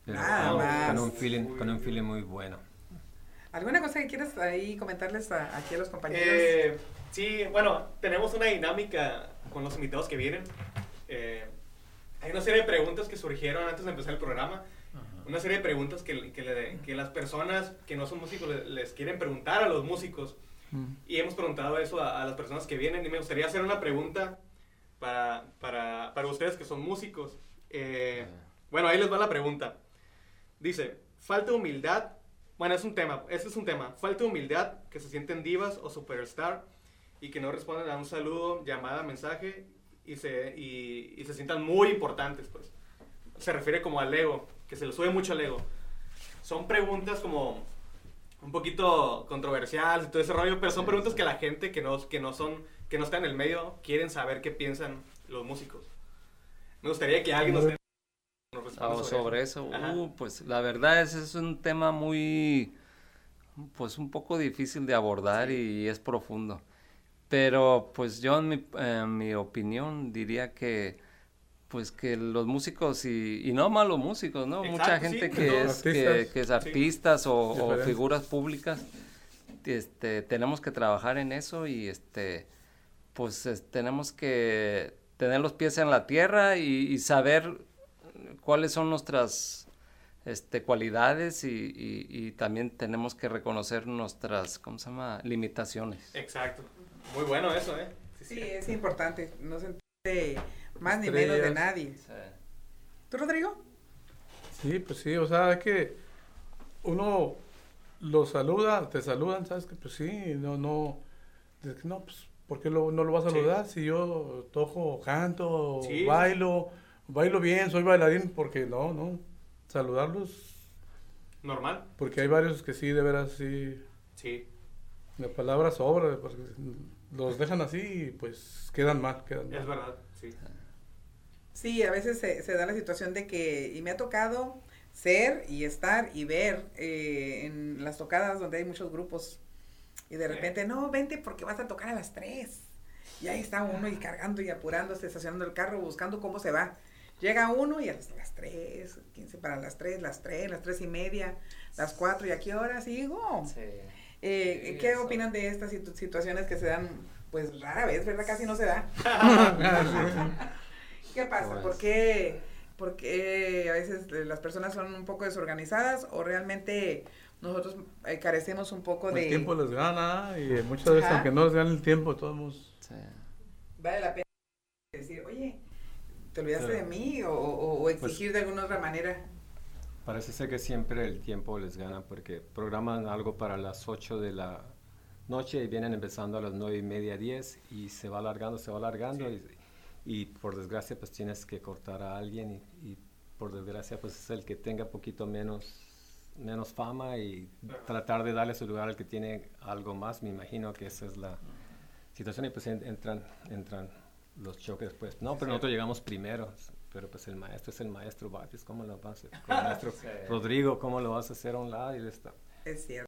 [SPEAKER 3] Pero
[SPEAKER 1] Nada
[SPEAKER 3] con,
[SPEAKER 1] más.
[SPEAKER 3] con un feeling, con un feeling muy bueno.
[SPEAKER 1] ¿Alguna cosa que quieras ahí comentarles a- aquí a los compañeros?
[SPEAKER 2] Eh, sí, bueno, tenemos una dinámica con los invitados que vienen. Eh, hay una serie de preguntas que surgieron antes de empezar el programa. Una serie de preguntas que, que, le- que las personas que no son músicos le- les quieren preguntar a los músicos.
[SPEAKER 4] Mm.
[SPEAKER 2] Y hemos preguntado eso a, a las personas que vienen. Y me gustaría hacer una pregunta para, para, para ustedes que son músicos. Eh, bueno, ahí les va la pregunta. Dice, falta humildad. Bueno, es un tema, este es un tema. Falta humildad, que se sienten divas o superstar y que no responden a un saludo, llamada, mensaje y se, y, y se sientan muy importantes, pues. Se refiere como al ego, que se le sube mucho al ego. Son preguntas como un poquito controversiales y todo ese rollo, pero son preguntas que la gente que no, que no son, que no está en el medio quieren saber qué piensan los músicos. Me gustaría que alguien nos,
[SPEAKER 5] Ah, sobre eso, uh, pues la verdad es es un tema muy, pues un poco difícil de abordar y es profundo. Pero pues yo en mi, en mi opinión diría que pues que los músicos y, y no malos músicos, ¿no? Mucha
[SPEAKER 2] Exacto, sí,
[SPEAKER 5] gente
[SPEAKER 2] de
[SPEAKER 5] que
[SPEAKER 2] todo.
[SPEAKER 5] es, que,
[SPEAKER 4] Artistas.
[SPEAKER 5] que es artistas o, o
[SPEAKER 4] Diferentes.
[SPEAKER 5] figuras públicas, este, tenemos que trabajar en eso y este, pues es- tenemos que tener los pies en la tierra y, y saber cuáles son nuestras este, cualidades y, y- y también tenemos que reconocer nuestras, ¿cómo se llama? Limitaciones.
[SPEAKER 2] Exacto. Muy bueno eso, ¿eh?
[SPEAKER 1] Sí, es importante, no sentirse más ni menos de nadie. ¿Tú, Rodrigo?
[SPEAKER 4] Sí, pues sí, o sea, es que uno lo saluda, te saludan, ¿sabes? Que pues sí, no, no, es que no, pues, ¿por qué lo- no lo vas a
[SPEAKER 2] Sí.
[SPEAKER 4] saludar si yo toco, canto,
[SPEAKER 2] Sí.
[SPEAKER 4] bailo, bailo bien, soy bailarín? Porque no, no, saludarlos,
[SPEAKER 2] Normal.
[SPEAKER 4] porque hay varios que sí, de veras, sí,
[SPEAKER 2] Sí.
[SPEAKER 4] la palabra sobra, porque los dejan así y pues quedan mal, quedan mal.
[SPEAKER 2] Es verdad. Sí.
[SPEAKER 1] Sí, a veces se, se da la situación de que, y me ha tocado ser y estar y ver eh, en las tocadas donde hay muchos grupos y de repente, no, vente porque vas a tocar a las 3. Y ahí está uno y cargando y apurándose, estacionando el carro, buscando cómo se va. Llega uno y a las, las 3, 15 para las 3, las 3, las 3 y media, las 4 y a qué hora sigo. Eh,
[SPEAKER 5] Sí,
[SPEAKER 1] ¿Qué
[SPEAKER 5] eso.
[SPEAKER 1] opinan de estas situ- situaciones que se dan, pues rara vez, ¿verdad? Casi no se da. ¿Qué pasa?
[SPEAKER 5] Pues-
[SPEAKER 1] ¿Por qué, por qué a veces las personas son un poco desorganizadas o realmente nosotros eh, carecemos un poco
[SPEAKER 4] El
[SPEAKER 1] de...
[SPEAKER 4] tiempo les gana y muchas veces,
[SPEAKER 1] Ajá.
[SPEAKER 4] aunque no les gane el tiempo, todos
[SPEAKER 5] Sí.
[SPEAKER 1] Vale la pena decir, oye, ¿te olvidaste
[SPEAKER 3] Claro.
[SPEAKER 1] de mí? O, o- o exigir de alguna otra manera.
[SPEAKER 3] Parece ser que siempre el tiempo les gana porque programan algo para las 8 de la noche y vienen empezando a las 9 y media, 10 y se va alargando, se va alargando y, y por desgracia pues tienes que cortar a alguien y, y por desgracia pues es el que tenga poquito menos menos fama y tratar de darle su lugar al que tiene algo más, me imagino que esa es la situación y pues en- entran entran los choques pues no, pero nosotros llegamos primero, pero pues el maestro es el maestro Batis, ¿cómo lo vas a hacer? El maestro Rodrigo, ¿cómo lo vas a hacer a un lado? Y él está.
[SPEAKER 1] Es cierto.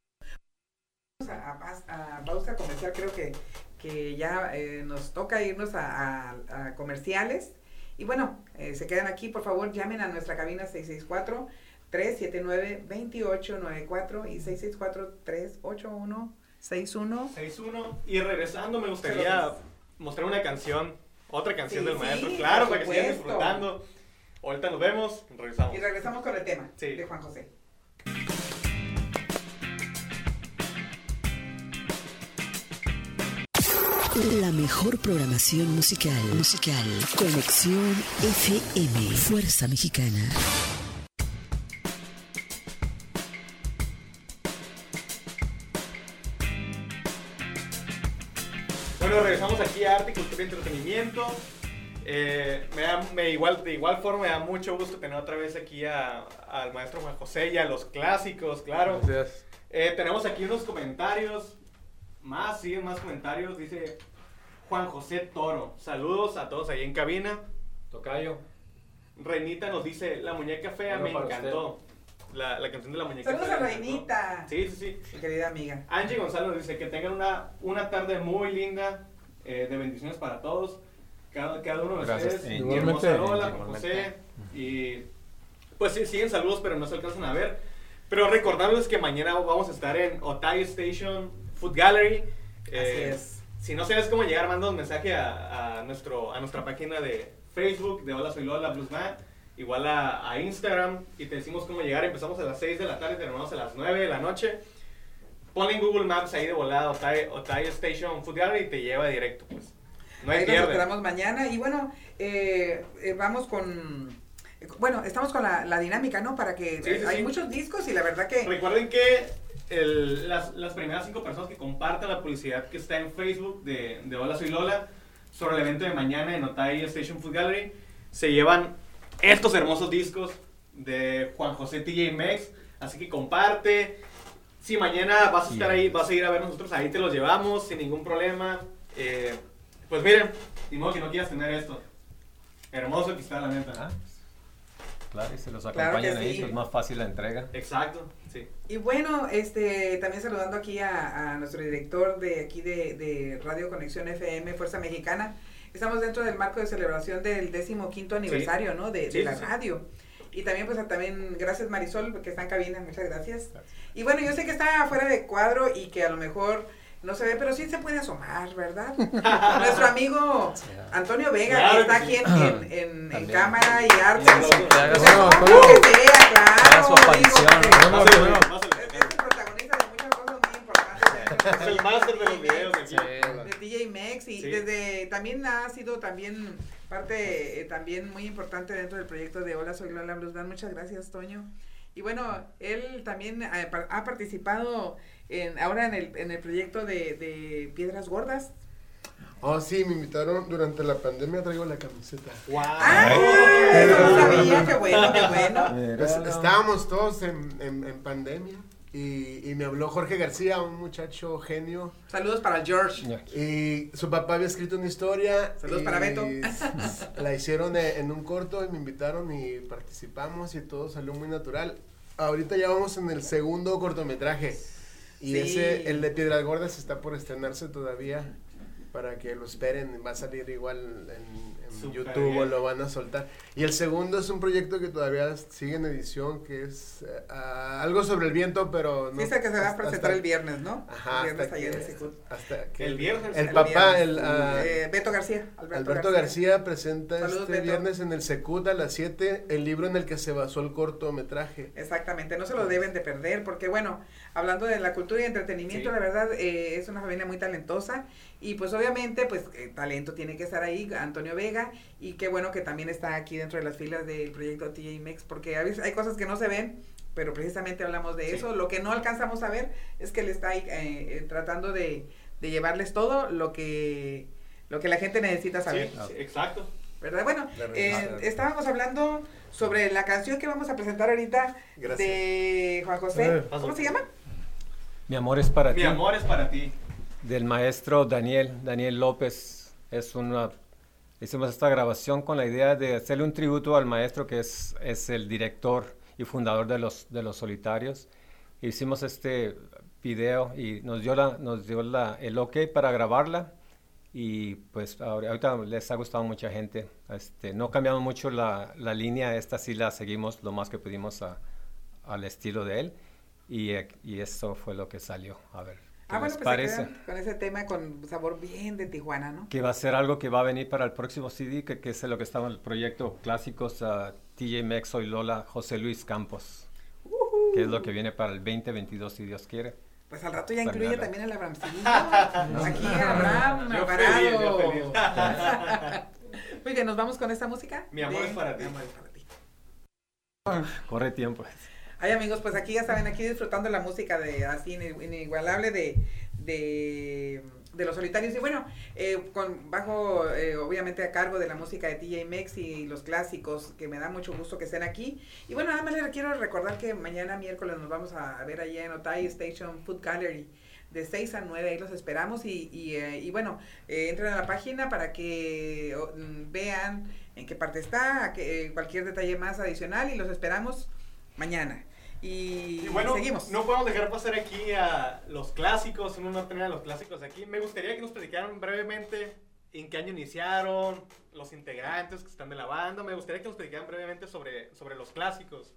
[SPEAKER 1] Vamos a, a a pausa comercial, creo que, que ya eh, nos toca irnos a, a- a comerciales. Y bueno, eh, se quedan aquí, por favor, llamen a nuestra cabina 379-2894 y 664-381. 61.
[SPEAKER 2] 61. Y regresando, me gustaría mostrar una canción, otra canción
[SPEAKER 1] Sí,
[SPEAKER 2] del maestro,
[SPEAKER 1] sí,
[SPEAKER 2] claro, para que sigan disfrutando. Ahorita nos vemos, regresamos.
[SPEAKER 1] Y regresamos con el tema
[SPEAKER 2] Sí.
[SPEAKER 1] de Juan José.
[SPEAKER 7] La mejor programación musical. Musical. Conexión FM. Fuerza Mexicana.
[SPEAKER 2] Aquí a Arte, Cultura y Entretenimiento. Eh, me da, me igual, de igual forma me da mucho gusto tener otra vez aquí a- al maestro Juan José y a los clásicos, claro.
[SPEAKER 4] Gracias.
[SPEAKER 2] Eh, tenemos aquí unos comentarios. Más, siguen más comentarios. Dice Juan José Toro. Saludos a todos ahí en cabina.
[SPEAKER 3] Tocayo.
[SPEAKER 2] Reinita nos dice, la muñeca fea
[SPEAKER 3] Bueno,
[SPEAKER 2] me encantó. La, la canción de la muñeca
[SPEAKER 1] Saludos
[SPEAKER 2] fea.
[SPEAKER 1] a. Reinita.
[SPEAKER 2] Sí, sí, sí.
[SPEAKER 1] Mi querida amiga.
[SPEAKER 2] Angie Gonzalo nos dice que tengan una, una tarde muy linda, eh, de bendiciones para todos, cada, cada uno de
[SPEAKER 3] Gracias,
[SPEAKER 2] ustedes.
[SPEAKER 4] Igualmente.
[SPEAKER 5] Igualmente.
[SPEAKER 2] José, y pues sí, siguen saludos, pero no se alcanzan a ver. Pero recordarles que mañana vamos a estar en Otay Station Food Gallery. Eh,
[SPEAKER 1] Así es.
[SPEAKER 2] Si no sabes cómo llegar, manda un mensaje a, a nuestro, a nuestra página de Facebook de Hola Soy Lola Bluesman, igual a, a Instagram, y te decimos cómo llegar. Empezamos a las 6 de la tarde, terminamos a las 9 de la noche. Ponle en Google Maps ahí de volada Otay, Otay Station Food Gallery y te lleva directo, pues. No hay
[SPEAKER 1] Ahí nos esperamos mañana. Y bueno, eh, eh, vamos con. eh, Bueno, estamos con la, la dinámica, ¿no? Para que.
[SPEAKER 2] Sí, sí,
[SPEAKER 1] hay
[SPEAKER 2] sí.
[SPEAKER 1] muchos discos y la verdad que.
[SPEAKER 2] Recuerden que el- las, las primeras cinco personas que compartan la publicidad que está en Facebook de, de Hola Soy Lola sobre el evento de mañana en Otay Station Food Gallery se llevan estos hermosos discos de Juan José TJ Mex. Así que comparte. Si mañana vas a estar ahí, vas a ir a ver nosotros, ahí te los llevamos sin ningún problema. Eh, pues miren, y modo que no quieras tener esto. Hermoso que está la neta.
[SPEAKER 3] Ah, Claro, y se los
[SPEAKER 1] Claro
[SPEAKER 3] acompañan ahí,
[SPEAKER 1] sí.
[SPEAKER 3] pues más fácil la entrega.
[SPEAKER 2] Exacto, sí.
[SPEAKER 1] Y bueno, este, también saludando aquí a, a nuestro director de aquí de, de Radio Conexión FM, Fuerza Mexicana. Estamos dentro del marco de celebración del décimo quinto aniversario, ¿no? De, la
[SPEAKER 2] sí, sí.
[SPEAKER 1] radio. Y también, pues, también, gracias Marisol, que está en cabina, muchas gracias. Y bueno, yo sé que está fuera de cuadro y que a lo mejor no se ve, pero sí se puede asomar, ¿verdad? Nuestro amigo Antonio Vega,
[SPEAKER 2] Claro
[SPEAKER 1] que está aquí
[SPEAKER 2] sí.
[SPEAKER 1] en, en, en- en cámara y arte. Claro claro.
[SPEAKER 5] Haga su
[SPEAKER 1] digo,
[SPEAKER 5] aparición,
[SPEAKER 1] que-
[SPEAKER 5] ¿no?
[SPEAKER 4] Bueno,
[SPEAKER 2] Pásale,
[SPEAKER 4] bueno.
[SPEAKER 2] pásale.
[SPEAKER 1] es, es el protagonista de muchas cosas muy importantes.
[SPEAKER 2] Es el máster de los videos aquí.
[SPEAKER 1] De DJ Mex y
[SPEAKER 2] Sí.
[SPEAKER 1] desde también ha sido también parte eh, también muy importante dentro del proyecto de Hola Soy Lola Blues Band. Muchas gracias, Toño. Y bueno, él también ha participado en, ahora en el, en el proyecto de, de Piedras Gordas.
[SPEAKER 8] Oh, sí, me invitaron durante la pandemia, traigo la camiseta.
[SPEAKER 2] ¡Wow!
[SPEAKER 1] ¡Ah! No sabía, qué bueno, qué bueno.
[SPEAKER 8] Pues, estábamos todos en, en- en pandemia y, y me habló Jorge García, un muchacho genio.
[SPEAKER 1] Saludos para George.
[SPEAKER 8] Y su papá había escrito una historia.
[SPEAKER 1] Saludos para Beto.
[SPEAKER 8] La hicieron e- en un corto y me invitaron y participamos y todo salió muy natural. Ahorita ya vamos en el segundo cortometraje. Y
[SPEAKER 1] Sí.
[SPEAKER 8] ese, el de Piedras Gordas, está por estrenarse todavía. Para que lo esperen, va a salir igual en, YouTube o lo van a soltar. Y el segundo es un proyecto que todavía sigue en edición, que es eh, ah, algo sobre el viento, pero no.
[SPEAKER 1] Dice que se va a presentar
[SPEAKER 8] hasta-
[SPEAKER 1] el viernes, ¿no?
[SPEAKER 8] Ajá,
[SPEAKER 1] el viernes
[SPEAKER 8] hasta
[SPEAKER 1] allá en
[SPEAKER 8] que,
[SPEAKER 1] el Secut.
[SPEAKER 8] hasta que
[SPEAKER 2] El viernes.
[SPEAKER 8] El
[SPEAKER 1] El
[SPEAKER 8] papá, el,
[SPEAKER 1] Eh, Beto García. Alberto,
[SPEAKER 8] Alberto García, presenta
[SPEAKER 1] Saludos,
[SPEAKER 8] este
[SPEAKER 1] Beto.
[SPEAKER 8] viernes en el Secut a las 7 el libro en el que se basó el cortometraje.
[SPEAKER 1] Exactamente, no se lo deben de perder, porque bueno, hablando de la cultura y entretenimiento,
[SPEAKER 2] Sí.
[SPEAKER 1] la verdad eh, es una familia muy talentosa y pues obviamente pues eh, talento tiene que estar ahí, Antonio Vega, y qué bueno que también está aquí dentro de las filas del proyecto TJ Mex, porque a veces hay cosas que no se ven, pero precisamente hablamos de
[SPEAKER 2] Sí.
[SPEAKER 1] eso, lo que no alcanzamos a ver es que él está ahí eh, eh, tratando de, de llevarles todo lo que, lo que la gente necesita saber.
[SPEAKER 2] Sí, sí, exacto.
[SPEAKER 1] ¿Verdad? Bueno, eh, estábamos hablando sobre la canción que vamos a presentar ahorita
[SPEAKER 8] Gracias.
[SPEAKER 1] de Juan José.
[SPEAKER 4] Eh,
[SPEAKER 1] ¿Cómo se llama?
[SPEAKER 3] Mi amor es para
[SPEAKER 2] Mi
[SPEAKER 3] ti.
[SPEAKER 2] amor es para ti.
[SPEAKER 3] Del maestro Daniel, Daniel López. Es una... Hicimos esta grabación con la idea de hacerle un tributo al maestro que es, es el director y fundador de los, de los solitarios. Hicimos este video y nos dio, la, nos dio la, el ok para grabarla y pues ahorita les ha gustado mucha gente. Este, no cambiamos mucho la, la línea, esta sí la seguimos lo más que pudimos a, al estilo de él. Y, y eso fue lo que salió. A ver. ¿Qué
[SPEAKER 1] Ah, bueno, pues
[SPEAKER 3] parece?
[SPEAKER 1] se con ese tema con sabor bien de Tijuana, ¿no?
[SPEAKER 3] Que va a ser algo que va a venir para el próximo CD, que, que es lo que estaba en el proyecto Clásicos ah, TJ Mex, Soy Lola, José Luis Campos. Que es lo que viene para el 2022, si Dios quiere.
[SPEAKER 1] Pues al rato ya incluye también el Abrahamcillo. Aquí Abraham,
[SPEAKER 2] Yo feliz, yo
[SPEAKER 1] Alvarado.
[SPEAKER 2] feliz.
[SPEAKER 1] Muy bien, ¿nos vamos con esta música?
[SPEAKER 2] Mi amor
[SPEAKER 1] De-
[SPEAKER 2] es para ti.
[SPEAKER 1] Mi amor es para ti.
[SPEAKER 3] Corre tiempo.
[SPEAKER 1] Ay amigos, pues aquí ya saben, aquí disfrutando la música de así inigualable de, de, de los solitarios y bueno, eh, con bajo eh, obviamente a cargo de la música de TJ Mex y los clásicos, que me da mucho gusto que estén aquí. Y bueno, nada más les quiero recordar que mañana miércoles nos vamos a ver allá en Otay Station Food Gallery. De 6 a 9, ahí los esperamos y, y, eh, y bueno, eh, entren a la página para que mm, vean en qué parte está, que, eh, cualquier detalle más adicional y los esperamos mañana. Y,
[SPEAKER 2] Y bueno,
[SPEAKER 1] seguimos.
[SPEAKER 2] no podemos dejar pasar aquí a los clásicos, uno no tener a los clásicos aquí. Me gustaría que nos platicaran brevemente en qué año iniciaron, los integrantes que están de la banda. Me gustaría que nos platicaran brevemente sobre, sobre los clásicos.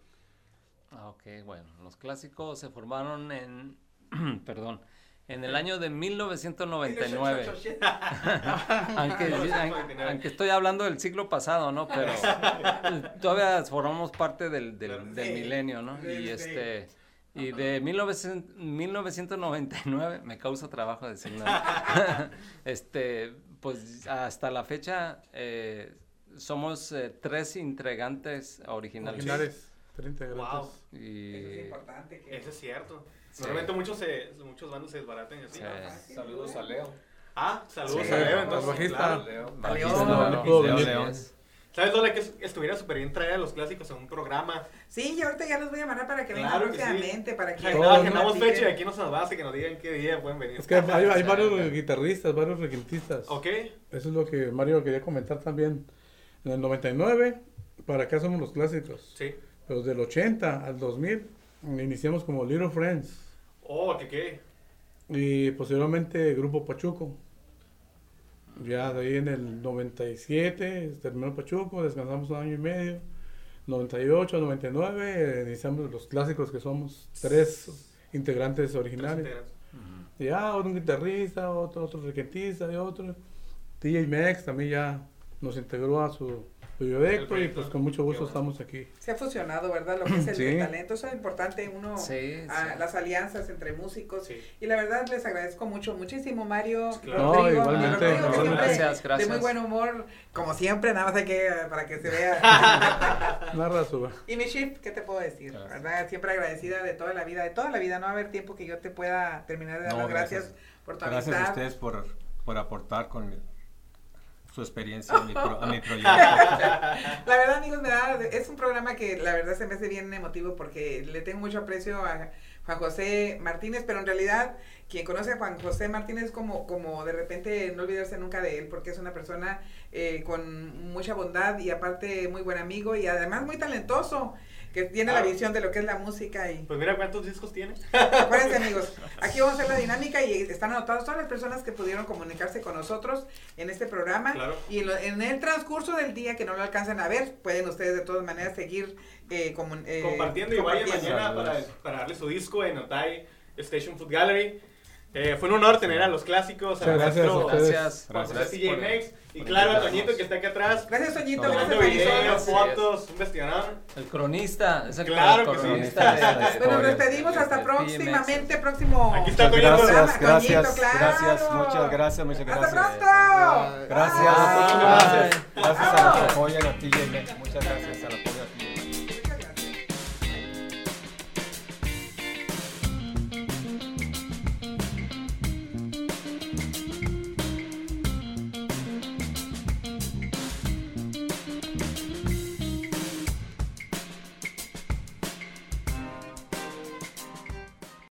[SPEAKER 5] Ah, ok, bueno, los clásicos se formaron en, perdón, en el año de 1999. aunque, aunque, aunque estoy hablando del siglo pasado, ¿no? Pero todavía formamos parte del, del, del milenio, ¿no? Y este y de 1900 1999 me causa trabajo decirlo. este, pues hasta la fecha eh, somos eh, tres integrantes originales.
[SPEAKER 4] Originales, 30
[SPEAKER 2] Wow,
[SPEAKER 4] grados.
[SPEAKER 5] Y
[SPEAKER 1] Eso es importante. Que...
[SPEAKER 2] eso es cierto.
[SPEAKER 5] Sí.
[SPEAKER 2] Normalmente muchos, se, muchos bandos se desbaratan así.
[SPEAKER 5] Sí.
[SPEAKER 3] Saludos a Leo.
[SPEAKER 2] Ah, saludos
[SPEAKER 5] Sí,
[SPEAKER 2] a Leo, entonces.
[SPEAKER 4] bajista.
[SPEAKER 2] claro.
[SPEAKER 3] Leo.
[SPEAKER 5] Bajista, no,
[SPEAKER 4] venir.
[SPEAKER 5] León.
[SPEAKER 2] ¿Sabes, Lola, que es- estuviera súper bien traer a los clásicos a un programa?
[SPEAKER 1] Sí, y ahorita ya los voy a mandar para que vengan
[SPEAKER 2] Claro que sí.
[SPEAKER 1] próximamente, para que...
[SPEAKER 2] Agendamos,
[SPEAKER 4] Todo,
[SPEAKER 2] agendamos
[SPEAKER 1] platiquen.
[SPEAKER 2] fecha y aquí no se nos basta que nos digan qué día pueden venir.
[SPEAKER 4] Es que hay, hay varios guitarristas, varios requintistas.
[SPEAKER 2] Ok,
[SPEAKER 4] Eso es lo que Mario quería comentar también. En el 99, para acá somos los clásicos.
[SPEAKER 2] sí.
[SPEAKER 4] Pero del 80 al 2000, iniciamos como Little Friends.
[SPEAKER 2] Oh, ¿qué qué?
[SPEAKER 4] Y posteriormente Grupo Pachuco. Ya de ahí en el 97 terminó Pachuco, descansamos un año y medio. 98, 99, eh, iniciamos los clásicos que somos tres integrantes
[SPEAKER 2] Tres
[SPEAKER 4] originales. ya un guitarrista, otro, otro requetista y otro. DJ Mex también ya nos integró a su proyecto y
[SPEAKER 2] proyecto.
[SPEAKER 4] pues con mucho gusto
[SPEAKER 2] bueno.
[SPEAKER 4] estamos aquí.
[SPEAKER 1] Se ha fusionado, ¿verdad? Lo que es el,
[SPEAKER 4] Sí.
[SPEAKER 1] el talento. Eso es importante, uno,
[SPEAKER 5] Sí,
[SPEAKER 1] ah,
[SPEAKER 5] sí.
[SPEAKER 1] las alianzas entre músicos.
[SPEAKER 2] Sí.
[SPEAKER 1] Y la verdad les agradezco mucho, muchísimo, Mario.
[SPEAKER 2] Claro.
[SPEAKER 1] Rodrigo,
[SPEAKER 4] No, igualmente,
[SPEAKER 1] Rodrigo,
[SPEAKER 4] igualmente.
[SPEAKER 1] siempre
[SPEAKER 5] Gracias,
[SPEAKER 1] De
[SPEAKER 5] gracias.
[SPEAKER 1] muy buen humor, como siempre, nada más hay que, para que se vea.
[SPEAKER 4] Narra su...
[SPEAKER 1] y mi Ship, ¿qué te puedo decir?
[SPEAKER 3] Gracias.
[SPEAKER 1] ¿Verdad? Siempre agradecida de toda la vida, de toda la vida. No va a haber tiempo que yo te pueda terminar de dar
[SPEAKER 3] No,
[SPEAKER 1] las gracias,
[SPEAKER 3] gracias.
[SPEAKER 1] por tu
[SPEAKER 3] Gracias a
[SPEAKER 1] amistad.
[SPEAKER 3] ustedes por, por aportar con su experiencia a mi, pro- a mi proyecto.
[SPEAKER 1] La verdad, amigos, me da, es un programa que la verdad se me hace bien emotivo porque le tengo mucho aprecio a Juan José Martínez, pero en realidad quien conoce a Juan José Martínez como, como de repente no olvidarse nunca de él porque es una persona eh, con mucha bondad y aparte muy buen amigo y además muy talentoso que tiene la
[SPEAKER 2] Claro.
[SPEAKER 1] visión de lo que es la música y
[SPEAKER 2] Pues mira cuántos discos tiene.
[SPEAKER 1] Acuérdense amigos, aquí vamos a hacer la dinámica y están anotadas todas las personas que pudieron comunicarse con nosotros en este programa.
[SPEAKER 2] Claro.
[SPEAKER 1] Y en, lo- en el transcurso del día que no lo alcanzan a ver, pueden ustedes de todas maneras seguir eh, comun- eh,
[SPEAKER 2] compartiendo y
[SPEAKER 1] compartiendo.
[SPEAKER 2] mañana para, para darle su disco en Otay Station Food Gallery. Eh, fue un honor tener a los clásicos, a
[SPEAKER 4] Muchas gracias
[SPEAKER 2] nuestro.
[SPEAKER 5] Gracias. Gracias
[SPEAKER 2] TJ
[SPEAKER 5] por-
[SPEAKER 2] Mex y claro a. Toñito que está aquí atrás.
[SPEAKER 1] Gracias.
[SPEAKER 5] Tomando
[SPEAKER 2] Tomando
[SPEAKER 1] Gracias,
[SPEAKER 2] videos, fotos, un vestionado.
[SPEAKER 5] El cronista, es el
[SPEAKER 2] Claro que sí.
[SPEAKER 5] cronista de la
[SPEAKER 1] Bueno, nos despedimos hasta
[SPEAKER 5] De
[SPEAKER 1] próximamente, próximo.
[SPEAKER 2] Aquí está
[SPEAKER 3] Muchas
[SPEAKER 2] Toñito.
[SPEAKER 3] gracias, gracias,
[SPEAKER 1] Toñito, claro.
[SPEAKER 3] gracias, muchas gracias, muchas
[SPEAKER 1] ¡Hasta
[SPEAKER 3] gracias.
[SPEAKER 1] pronto!
[SPEAKER 3] Gracias,
[SPEAKER 2] Ah.
[SPEAKER 3] gracias, gracias a los que apoyan a TJ Mex. Muchas gracias a la